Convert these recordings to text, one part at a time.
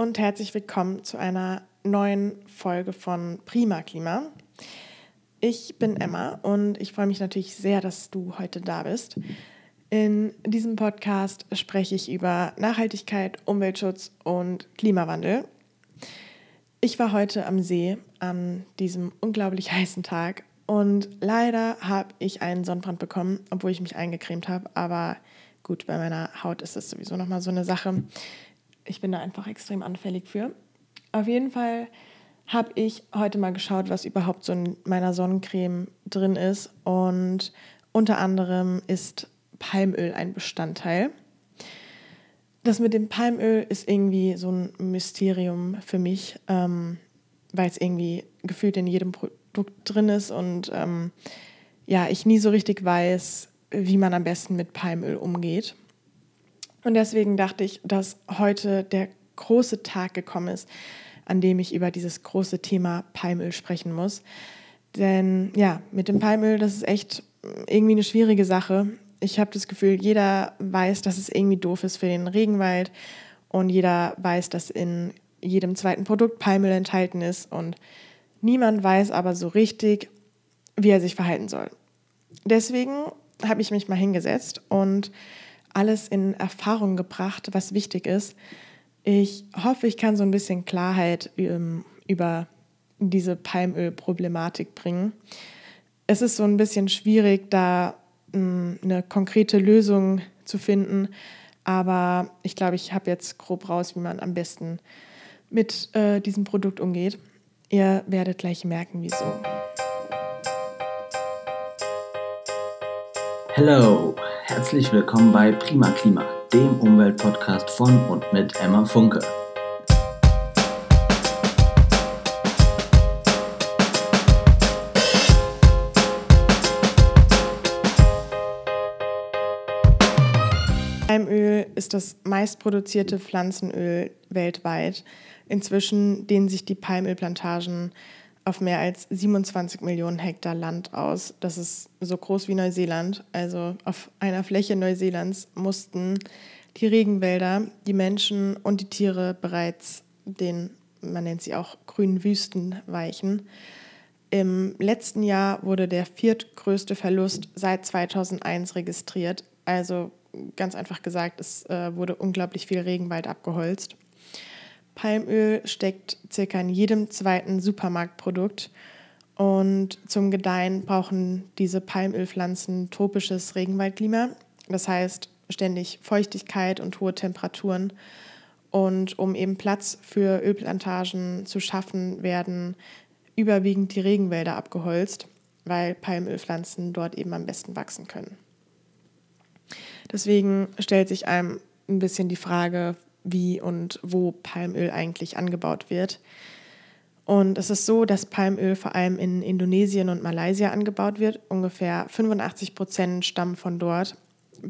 und herzlich willkommen zu einer neuen Folge von Prima Klima. Ich bin Emma und ich freue mich natürlich sehr, dass du heute da bist. In diesem Podcast spreche ich über Nachhaltigkeit, Umweltschutz und Klimawandel. Ich war heute am See an diesem unglaublich heißen Tag und leider habe ich einen Sonnenbrand bekommen, obwohl ich mich eingecremt habe. Aber gut, bei meiner Haut ist das sowieso nochmal so eine Sache ich bin da einfach extrem anfällig für. Auf jeden Fall habe ich heute mal geschaut, was überhaupt so in meiner Sonnencreme drin ist. Und unter anderem ist Palmöl ein Bestandteil. Das mit dem Palmöl ist irgendwie so ein Mysterium für mich, ähm, weil es irgendwie gefühlt in jedem Produkt drin ist und ähm, ja, ich nie so richtig weiß, wie man am besten mit Palmöl umgeht. Und deswegen dachte ich, dass heute der große Tag gekommen ist, an dem ich über dieses große Thema Palmöl sprechen muss. Denn ja, mit dem Palmöl, das ist echt irgendwie eine schwierige Sache. Ich habe das Gefühl, jeder weiß, dass es irgendwie doof ist für den Regenwald und jeder weiß, dass in jedem zweiten Produkt Palmöl enthalten ist und niemand weiß aber so richtig, wie er sich verhalten soll. Deswegen habe ich mich mal hingesetzt und alles in Erfahrung gebracht, was wichtig ist. Ich hoffe, ich kann so ein bisschen Klarheit ähm, über diese Palmölproblematik bringen. Es ist so ein bisschen schwierig, da hm, eine konkrete Lösung zu finden, aber ich glaube, ich habe jetzt grob raus, wie man am besten mit äh, diesem Produkt umgeht. Ihr werdet gleich merken, wieso. Hello, herzlich willkommen bei Prima Klima, dem Umweltpodcast von und mit Emma Funke. Palmöl ist das meistproduzierte Pflanzenöl weltweit. Inzwischen dehnen sich die Palmölplantagen auf mehr als 27 Millionen Hektar Land aus. Das ist so groß wie Neuseeland. Also auf einer Fläche Neuseelands mussten die Regenwälder, die Menschen und die Tiere bereits den, man nennt sie auch grünen Wüsten weichen. Im letzten Jahr wurde der viertgrößte Verlust seit 2001 registriert. Also ganz einfach gesagt, es äh, wurde unglaublich viel Regenwald abgeholzt. Palmöl steckt circa in jedem zweiten Supermarktprodukt. Und zum Gedeihen brauchen diese Palmölpflanzen tropisches Regenwaldklima. Das heißt ständig Feuchtigkeit und hohe Temperaturen. Und um eben Platz für Ölplantagen zu schaffen, werden überwiegend die Regenwälder abgeholzt, weil Palmölpflanzen dort eben am besten wachsen können. Deswegen stellt sich einem ein bisschen die Frage, wie und wo Palmöl eigentlich angebaut wird. Und es ist so, dass Palmöl vor allem in Indonesien und Malaysia angebaut wird. Ungefähr 85 Prozent stammen von dort.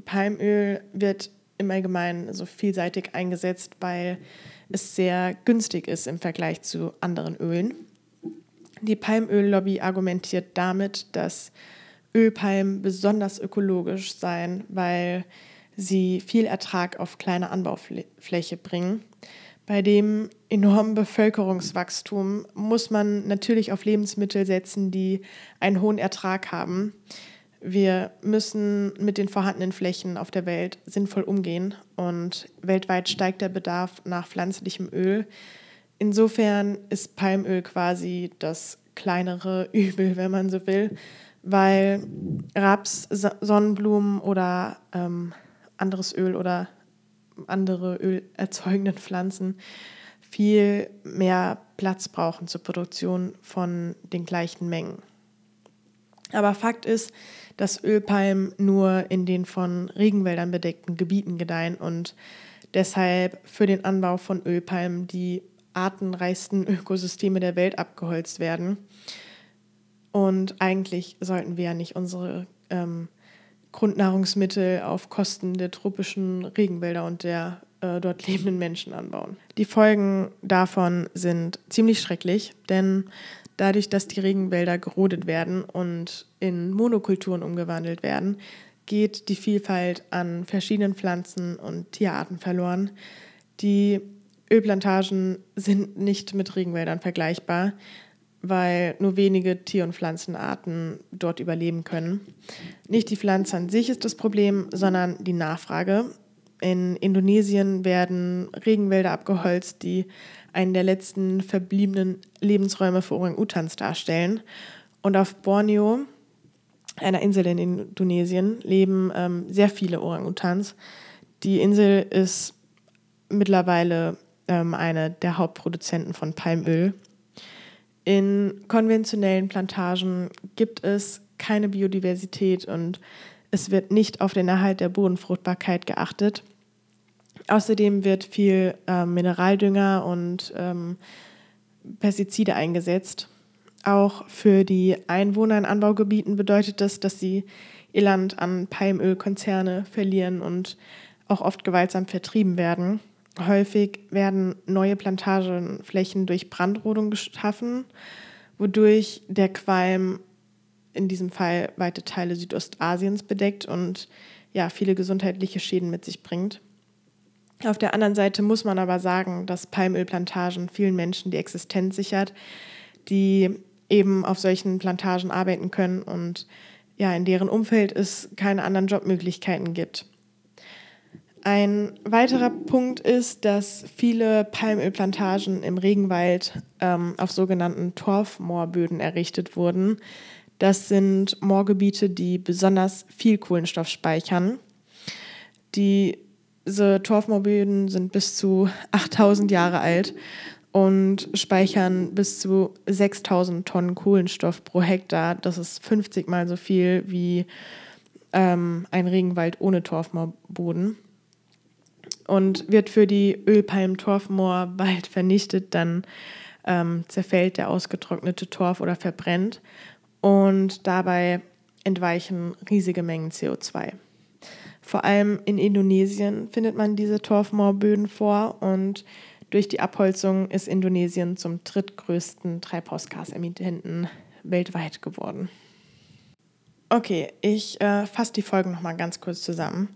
Palmöl wird im Allgemeinen so vielseitig eingesetzt, weil es sehr günstig ist im Vergleich zu anderen Ölen. Die Palmöllobby argumentiert damit, dass Ölpalmen besonders ökologisch seien, weil sie viel Ertrag auf kleine Anbaufläche bringen. Bei dem enormen Bevölkerungswachstum muss man natürlich auf Lebensmittel setzen, die einen hohen Ertrag haben. Wir müssen mit den vorhandenen Flächen auf der Welt sinnvoll umgehen und weltweit steigt der Bedarf nach pflanzlichem Öl. Insofern ist Palmöl quasi das kleinere Übel, wenn man so will, weil Raps, Sonnenblumen oder ähm, anderes Öl oder andere ölerzeugenden Pflanzen viel mehr Platz brauchen zur Produktion von den gleichen Mengen. Aber Fakt ist, dass Ölpalmen nur in den von Regenwäldern bedeckten Gebieten gedeihen und deshalb für den Anbau von Ölpalmen die artenreichsten Ökosysteme der Welt abgeholzt werden. Und eigentlich sollten wir ja nicht unsere ähm, Grundnahrungsmittel auf Kosten der tropischen Regenwälder und der äh, dort lebenden Menschen anbauen. Die Folgen davon sind ziemlich schrecklich, denn dadurch, dass die Regenwälder gerodet werden und in Monokulturen umgewandelt werden, geht die Vielfalt an verschiedenen Pflanzen und Tierarten verloren, die Ölplantagen sind nicht mit Regenwäldern vergleichbar, weil nur wenige Tier- und Pflanzenarten dort überleben können. Nicht die Pflanze an sich ist das Problem, sondern die Nachfrage. In Indonesien werden Regenwälder abgeholzt, die einen der letzten verbliebenen Lebensräume für Orang-Utans darstellen. Und auf Borneo, einer Insel in Indonesien, leben ähm, sehr viele Orang-Utans. Die Insel ist mittlerweile ähm, eine der Hauptproduzenten von Palmöl. In konventionellen Plantagen gibt es keine Biodiversität und es wird nicht auf den Erhalt der Bodenfruchtbarkeit geachtet. Außerdem wird viel äh, Mineraldünger und ähm, Pestizide eingesetzt. Auch für die Einwohner in Anbaugebieten bedeutet das, dass sie ihr Land an Palmölkonzerne verlieren und auch oft gewaltsam vertrieben werden. Häufig werden neue Plantagenflächen durch Brandrodung geschaffen, wodurch der Qualm in diesem Fall weite Teile Südostasiens bedeckt und ja, viele gesundheitliche Schäden mit sich bringt. Auf der anderen Seite muss man aber sagen, dass Palmölplantagen vielen Menschen die Existenz sichert, die eben auf solchen Plantagen arbeiten können und ja, in deren Umfeld es keine anderen Jobmöglichkeiten gibt. Ein weiterer Punkt ist, dass viele Palmölplantagen im Regenwald ähm, auf sogenannten Torfmoorböden errichtet wurden. Das sind Moorgebiete, die besonders viel Kohlenstoff speichern. Diese Torfmoorböden sind bis zu 8000 Jahre alt und speichern bis zu 6000 Tonnen Kohlenstoff pro Hektar. Das ist 50 mal so viel wie ähm, ein Regenwald ohne Torfmoorboden und wird für die Ölpalm-Torfmoor bald vernichtet, dann ähm, zerfällt der ausgetrocknete Torf oder verbrennt und dabei entweichen riesige Mengen CO2. Vor allem in Indonesien findet man diese Torfmoorböden vor und durch die Abholzung ist Indonesien zum drittgrößten Treibhausgasemittenten weltweit geworden. Okay, ich äh, fasse die Folgen nochmal ganz kurz zusammen.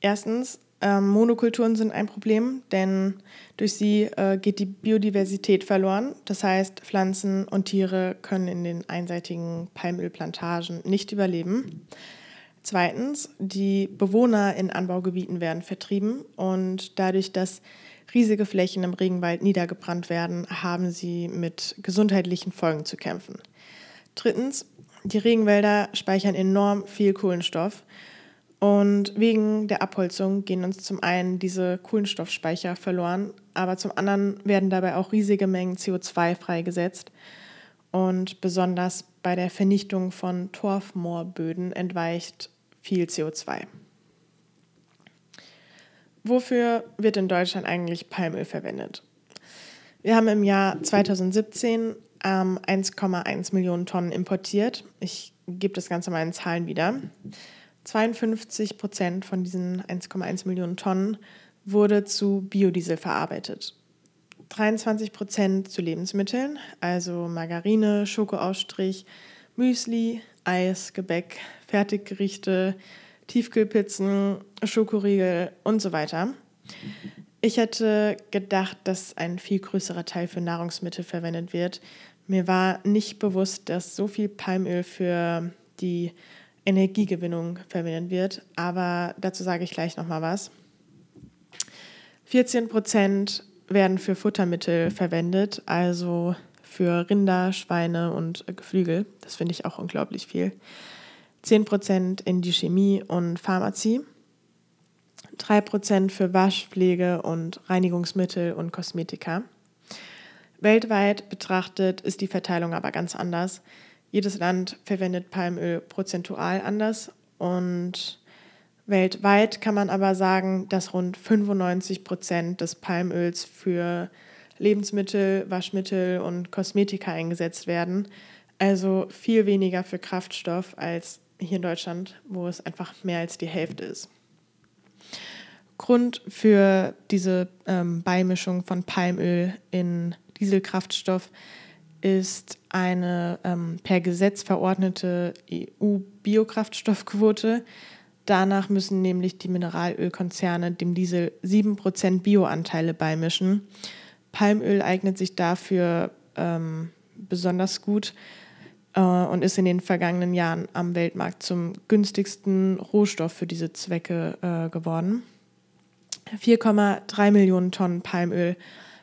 Erstens, ähm, Monokulturen sind ein Problem, denn durch sie äh, geht die Biodiversität verloren. Das heißt, Pflanzen und Tiere können in den einseitigen Palmölplantagen nicht überleben. Zweitens, die Bewohner in Anbaugebieten werden vertrieben und dadurch, dass riesige Flächen im Regenwald niedergebrannt werden, haben sie mit gesundheitlichen Folgen zu kämpfen. Drittens, die Regenwälder speichern enorm viel Kohlenstoff und wegen der Abholzung gehen uns zum einen diese Kohlenstoffspeicher verloren, aber zum anderen werden dabei auch riesige Mengen CO2 freigesetzt. Und besonders bei der Vernichtung von Torfmoorböden entweicht viel CO2. Wofür wird in Deutschland eigentlich Palmöl verwendet? Wir haben im Jahr 2017 ähm, 1,1 Millionen Tonnen importiert. Ich gebe das Ganze mal in Zahlen wieder. 52 Prozent von diesen 1,1 Millionen Tonnen wurde zu Biodiesel verarbeitet. 23 Prozent zu Lebensmitteln, also Margarine, Schokoausstrich, Müsli, Eis, Gebäck, Fertiggerichte, Tiefkühlpizzen, Schokoriegel und so weiter. Ich hätte gedacht, dass ein viel größerer Teil für Nahrungsmittel verwendet wird. Mir war nicht bewusst, dass so viel Palmöl für die Energiegewinnung verwendet wird. Aber dazu sage ich gleich nochmal was. 14 Prozent werden für Futtermittel verwendet, also für Rinder, Schweine und Geflügel. Das finde ich auch unglaublich viel. 10 Prozent in die Chemie und Pharmazie. 3 Prozent für Wasch, Pflege und Reinigungsmittel und Kosmetika. Weltweit betrachtet ist die Verteilung aber ganz anders. Jedes Land verwendet Palmöl prozentual anders und weltweit kann man aber sagen, dass rund 95 Prozent des Palmöls für Lebensmittel, Waschmittel und Kosmetika eingesetzt werden. Also viel weniger für Kraftstoff als hier in Deutschland, wo es einfach mehr als die Hälfte ist. Grund für diese ähm, Beimischung von Palmöl in Dieselkraftstoff ist eine ähm, per Gesetz verordnete EU-Biokraftstoffquote. Danach müssen nämlich die Mineralölkonzerne dem Diesel 7% Bioanteile beimischen. Palmöl eignet sich dafür ähm, besonders gut äh, und ist in den vergangenen Jahren am Weltmarkt zum günstigsten Rohstoff für diese Zwecke äh, geworden. 4,3 Millionen Tonnen Palmöl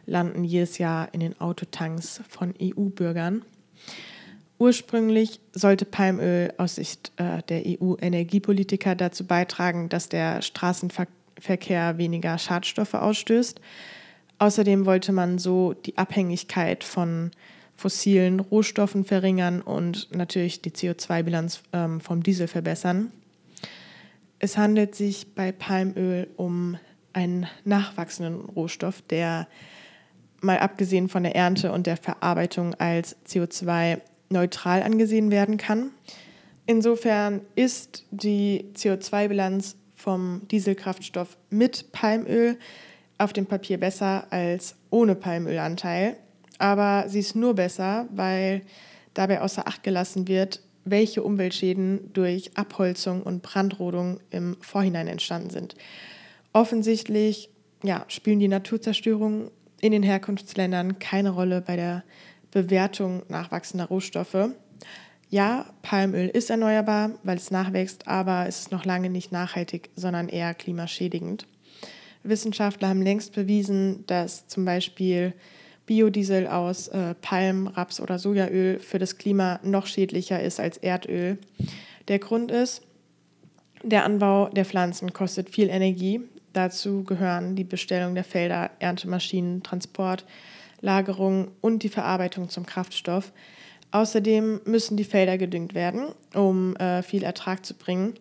landen jedes Jahr in den Autotanks von EU-Bürgern. Ursprünglich sollte Palmöl aus Sicht äh, der EU-Energiepolitiker dazu beitragen, dass der Straßenverkehr weniger Schadstoffe ausstößt. Außerdem wollte man so die Abhängigkeit von fossilen Rohstoffen verringern und natürlich die CO2-Bilanz ähm, vom Diesel verbessern. Es handelt sich bei Palmöl um einen nachwachsenden Rohstoff, der mal abgesehen von der Ernte und der Verarbeitung als CO2 neutral angesehen werden kann. Insofern ist die CO2-Bilanz vom Dieselkraftstoff mit Palmöl auf dem Papier besser als ohne Palmölanteil. Aber sie ist nur besser, weil dabei außer Acht gelassen wird, welche Umweltschäden durch Abholzung und Brandrodung im Vorhinein entstanden sind. Offensichtlich ja, spielen die Naturzerstörung in den Herkunftsländern keine Rolle bei der Bewertung nachwachsender Rohstoffe. Ja, Palmöl ist erneuerbar, weil es nachwächst, aber es ist noch lange nicht nachhaltig, sondern eher klimaschädigend. Wissenschaftler haben längst bewiesen, dass zum Beispiel Biodiesel aus äh, Palm, Raps oder Sojaöl für das Klima noch schädlicher ist als Erdöl. Der Grund ist, der Anbau der Pflanzen kostet viel Energie. Dazu gehören die Bestellung der Felder, Erntemaschinen, Transport, Lagerung und die Verarbeitung zum Kraftstoff. Außerdem müssen die Felder gedüngt werden, um äh, viel Ertrag zu bringen.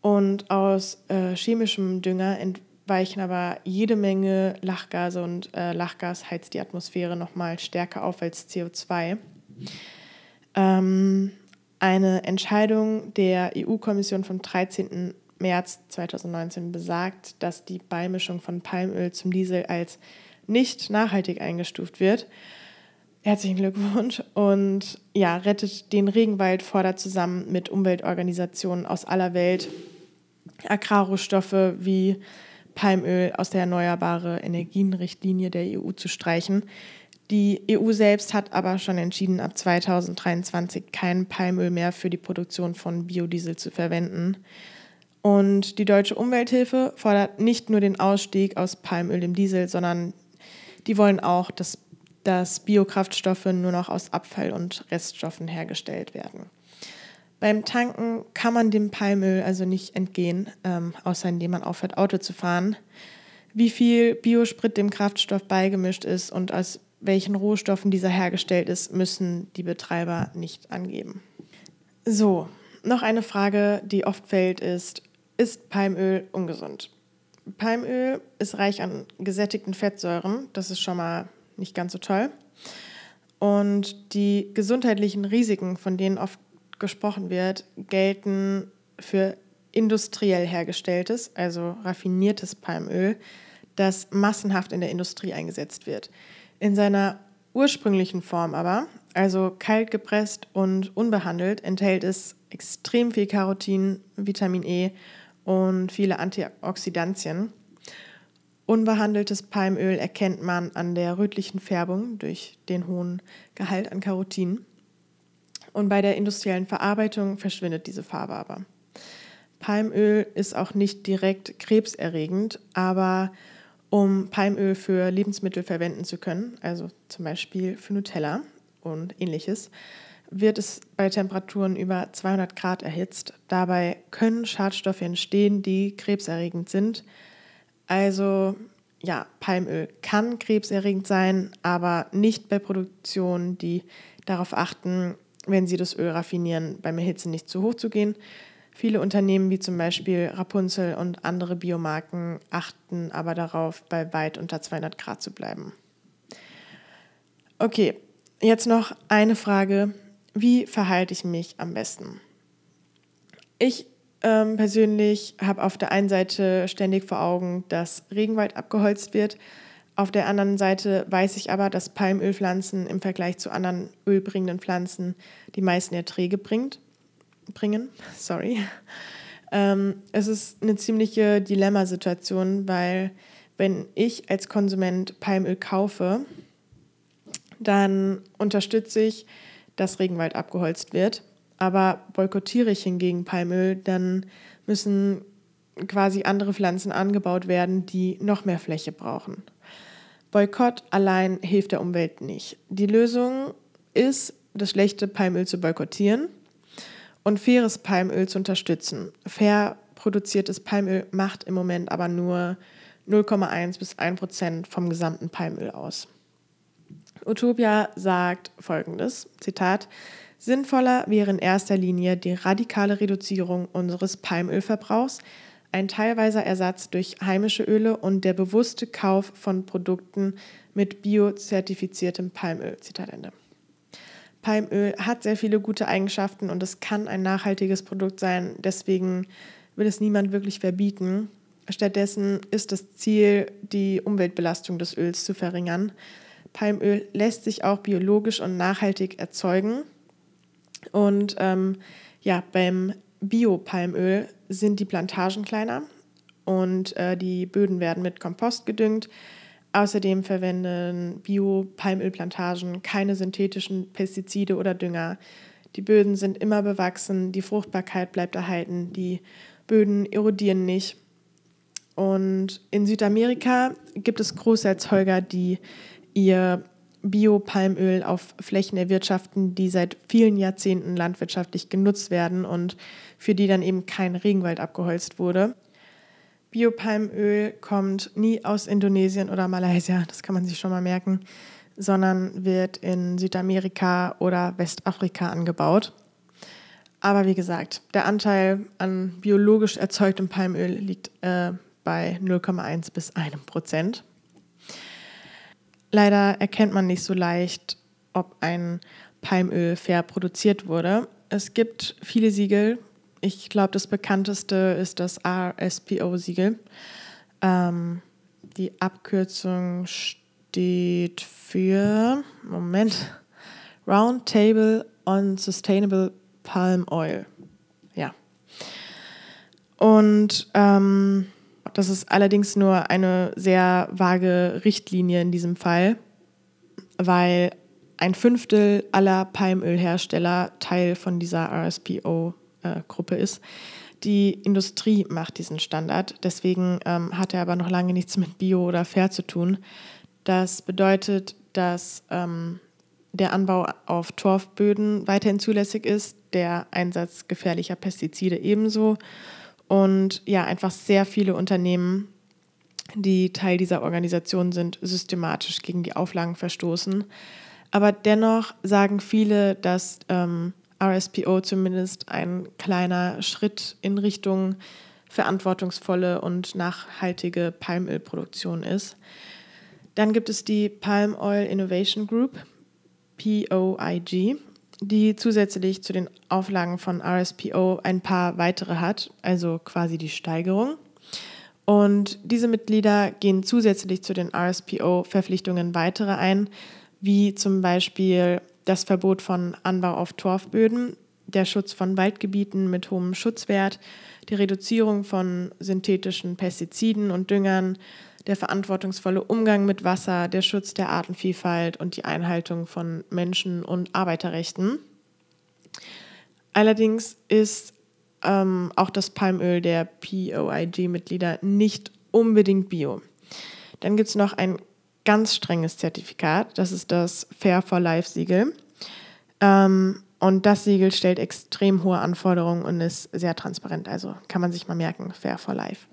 Und aus äh, chemischem Dünger entweichen aber jede Menge Lachgase und äh, Lachgas heizt die Atmosphäre nochmal stärker auf als CO2. Ähm, eine Entscheidung der EU-Kommission vom 13. März 2019 besagt, dass die Beimischung von Palmöl zum Diesel als nicht nachhaltig eingestuft wird. Herzlichen Glückwunsch und ja, rettet den Regenwald, fordert zusammen mit Umweltorganisationen aus aller Welt Agrarrohstoffe wie Palmöl aus der Erneuerbare Energienrichtlinie der EU zu streichen. Die EU selbst hat aber schon entschieden, ab 2023 kein Palmöl mehr für die Produktion von Biodiesel zu verwenden. Und die deutsche Umwelthilfe fordert nicht nur den Ausstieg aus Palmöl im Diesel, sondern die wollen auch, dass, dass Biokraftstoffe nur noch aus Abfall und Reststoffen hergestellt werden. Beim Tanken kann man dem Palmöl also nicht entgehen, ähm, außer indem man aufhört, Auto zu fahren. Wie viel Biosprit dem Kraftstoff beigemischt ist und aus welchen Rohstoffen dieser hergestellt ist, müssen die Betreiber nicht angeben. So, noch eine Frage, die oft fällt, ist, ist Palmöl ungesund? Palmöl ist reich an gesättigten Fettsäuren. Das ist schon mal nicht ganz so toll. Und die gesundheitlichen Risiken, von denen oft gesprochen wird, gelten für industriell hergestelltes, also raffiniertes Palmöl, das massenhaft in der Industrie eingesetzt wird. In seiner ursprünglichen Form aber, also kalt gepresst und unbehandelt, enthält es extrem viel Carotin, Vitamin E und viele Antioxidantien. Unbehandeltes Palmöl erkennt man an der rötlichen Färbung durch den hohen Gehalt an Carotin. Und bei der industriellen Verarbeitung verschwindet diese Farbe aber. Palmöl ist auch nicht direkt krebserregend, aber um Palmöl für Lebensmittel verwenden zu können, also zum Beispiel für Nutella und ähnliches, wird es bei Temperaturen über 200 Grad erhitzt. Dabei können Schadstoffe entstehen, die krebserregend sind. Also ja, Palmöl kann krebserregend sein, aber nicht bei Produktionen, die darauf achten, wenn sie das Öl raffinieren, beim Erhitzen nicht zu hoch zu gehen. Viele Unternehmen wie zum Beispiel Rapunzel und andere Biomarken achten aber darauf, bei weit unter 200 Grad zu bleiben. Okay, jetzt noch eine Frage, wie verhalte ich mich am besten? Ich ähm, persönlich habe auf der einen Seite ständig vor Augen, dass Regenwald abgeholzt wird. Auf der anderen Seite weiß ich aber, dass Palmölpflanzen im Vergleich zu anderen ölbringenden Pflanzen die meisten Erträge bringt, bringen. Sorry. Ähm, es ist eine ziemliche Dilemmasituation, weil wenn ich als Konsument Palmöl kaufe, dann unterstütze ich, dass Regenwald abgeholzt wird. Aber boykottiere ich hingegen Palmöl, dann müssen quasi andere Pflanzen angebaut werden, die noch mehr Fläche brauchen. Boykott allein hilft der Umwelt nicht. Die Lösung ist, das schlechte Palmöl zu boykottieren und faires Palmöl zu unterstützen. Fair produziertes Palmöl macht im Moment aber nur 0,1 bis 1 Prozent vom gesamten Palmöl aus. Utopia sagt folgendes: Zitat. Sinnvoller wäre in erster Linie die radikale Reduzierung unseres Palmölverbrauchs, ein teilweiser Ersatz durch heimische Öle und der bewusste Kauf von Produkten mit biozertifiziertem Palmöl. Zitat Ende. Palmöl hat sehr viele gute Eigenschaften und es kann ein nachhaltiges Produkt sein. Deswegen will es niemand wirklich verbieten. Stattdessen ist das Ziel, die Umweltbelastung des Öls zu verringern. Palmöl lässt sich auch biologisch und nachhaltig erzeugen. Und ähm, ja, beim Bio-Palmöl sind die Plantagen kleiner und äh, die Böden werden mit Kompost gedüngt. Außerdem verwenden Bio-Palmölplantagen keine synthetischen Pestizide oder Dünger. Die Böden sind immer bewachsen, die Fruchtbarkeit bleibt erhalten, die Böden erodieren nicht. Und in Südamerika gibt es Großerzeuger, die ihr Bio-Palmöl auf Flächen erwirtschaften, die seit vielen Jahrzehnten landwirtschaftlich genutzt werden und für die dann eben kein Regenwald abgeholzt wurde. Biopalmöl kommt nie aus Indonesien oder Malaysia, das kann man sich schon mal merken, sondern wird in Südamerika oder Westafrika angebaut. Aber wie gesagt, der Anteil an biologisch erzeugtem Palmöl liegt äh, bei 0,1 bis 1 Prozent. Leider erkennt man nicht so leicht, ob ein Palmöl fair produziert wurde. Es gibt viele Siegel. Ich glaube, das bekannteste ist das RSPO-Siegel. Ähm, die Abkürzung steht für, Moment, Round Table on Sustainable Palm Oil. Ja. Und ähm, das ist allerdings nur eine sehr vage Richtlinie in diesem Fall, weil ein Fünftel aller Palmölhersteller Teil von dieser RSPO-Gruppe ist. Die Industrie macht diesen Standard, deswegen ähm, hat er aber noch lange nichts mit Bio oder Fair zu tun. Das bedeutet, dass ähm, der Anbau auf Torfböden weiterhin zulässig ist, der Einsatz gefährlicher Pestizide ebenso und ja, einfach sehr viele Unternehmen, die Teil dieser Organisation sind, systematisch gegen die Auflagen verstoßen. Aber dennoch sagen viele, dass ähm, RSPO zumindest ein kleiner Schritt in Richtung verantwortungsvolle und nachhaltige Palmölproduktion ist. Dann gibt es die Palm Oil Innovation Group, POIG die zusätzlich zu den Auflagen von RSPO ein paar weitere hat, also quasi die Steigerung. Und diese Mitglieder gehen zusätzlich zu den RSPO-Verpflichtungen weitere ein, wie zum Beispiel das Verbot von Anbau auf Torfböden, der Schutz von Waldgebieten mit hohem Schutzwert, die Reduzierung von synthetischen Pestiziden und Düngern, der verantwortungsvolle Umgang mit Wasser, der Schutz der Artenvielfalt und die Einhaltung von Menschen- und Arbeiterrechten. Allerdings ist ähm, auch das Palmöl der POIG-Mitglieder nicht unbedingt bio. Dann gibt es noch ein ganz strenges Zertifikat, das ist das Fair for Life-Siegel. Ähm, und das Siegel stellt extrem hohe Anforderungen und ist sehr transparent, also kann man sich mal merken, Fair for Life.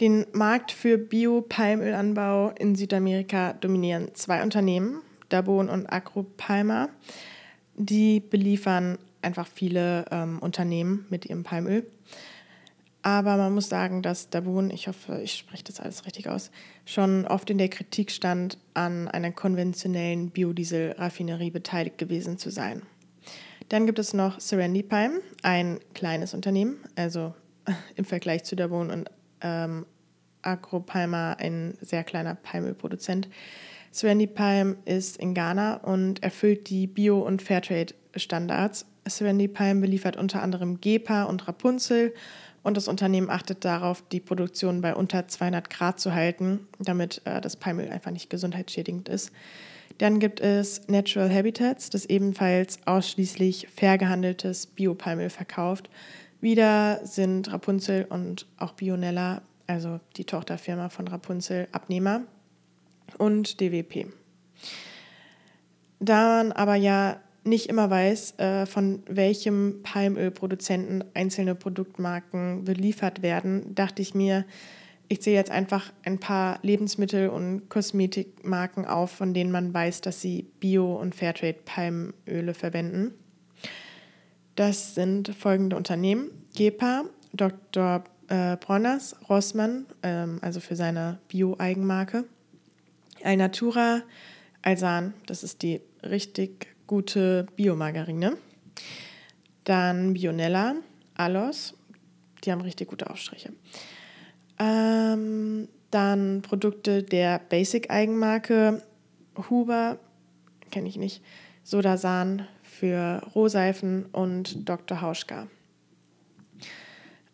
Den Markt für Bio-Palmölanbau in Südamerika dominieren zwei Unternehmen, Dabon und Agropalma. Die beliefern einfach viele ähm, Unternehmen mit ihrem Palmöl. Aber man muss sagen, dass Dabon, ich hoffe, ich spreche das alles richtig aus, schon oft in der Kritik stand, an einer konventionellen Biodiesel-Raffinerie beteiligt gewesen zu sein. Dann gibt es noch Serendi Palm, ein kleines Unternehmen, also im Vergleich zu Dabon und ähm, Agropalma ein sehr kleiner Palmölproduzent. Serenity Palm ist in Ghana und erfüllt die Bio- und Fairtrade-Standards. Serenity Palm beliefert unter anderem Gepa und Rapunzel und das Unternehmen achtet darauf, die Produktion bei unter 200 Grad zu halten, damit äh, das Palmöl einfach nicht gesundheitsschädigend ist. Dann gibt es Natural Habitats, das ebenfalls ausschließlich fair gehandeltes Biopalmöl verkauft. Wieder sind Rapunzel und auch Bionella, also die Tochterfirma von Rapunzel, Abnehmer und DWP. Da man aber ja nicht immer weiß, äh, von welchem Palmölproduzenten einzelne Produktmarken beliefert werden, dachte ich mir, ich zähle jetzt einfach ein paar Lebensmittel- und Kosmetikmarken auf, von denen man weiß, dass sie Bio- und Fairtrade-Palmöle verwenden. Das sind folgende Unternehmen: Gepa, Dr. Äh, Bronners, Rossmann, ähm, also für seine Bio-Eigenmarke, Alnatura, Alsan, das ist die richtig gute Biomargarine. Dann Bionella, Alos, die haben richtig gute Aufstriche. Ähm, dann Produkte der Basic-Eigenmarke Huber, kenne ich nicht, Sodasan für Rohseifen und Dr. Hauschka.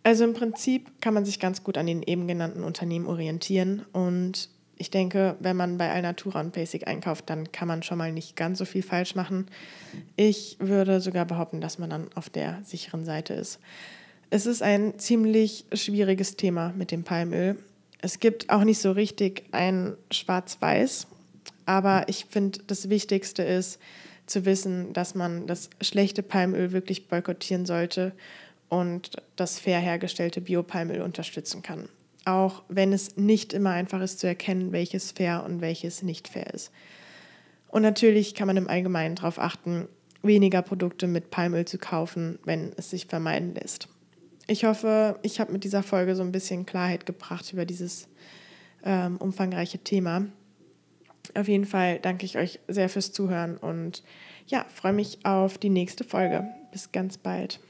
Also im Prinzip kann man sich ganz gut an den eben genannten Unternehmen orientieren und ich denke, wenn man bei Alnatura und Basic einkauft, dann kann man schon mal nicht ganz so viel falsch machen. Ich würde sogar behaupten, dass man dann auf der sicheren Seite ist. Es ist ein ziemlich schwieriges Thema mit dem Palmöl. Es gibt auch nicht so richtig ein Schwarz-Weiß, aber ich finde, das Wichtigste ist zu wissen, dass man das schlechte Palmöl wirklich boykottieren sollte und das fair hergestellte Biopalmöl unterstützen kann auch wenn es nicht immer einfach ist zu erkennen, welches fair und welches nicht fair ist. Und natürlich kann man im Allgemeinen darauf achten, weniger Produkte mit Palmöl zu kaufen, wenn es sich vermeiden lässt. Ich hoffe, ich habe mit dieser Folge so ein bisschen Klarheit gebracht über dieses ähm, umfangreiche Thema. Auf jeden Fall danke ich euch sehr fürs Zuhören und ja, freue mich auf die nächste Folge. Bis ganz bald.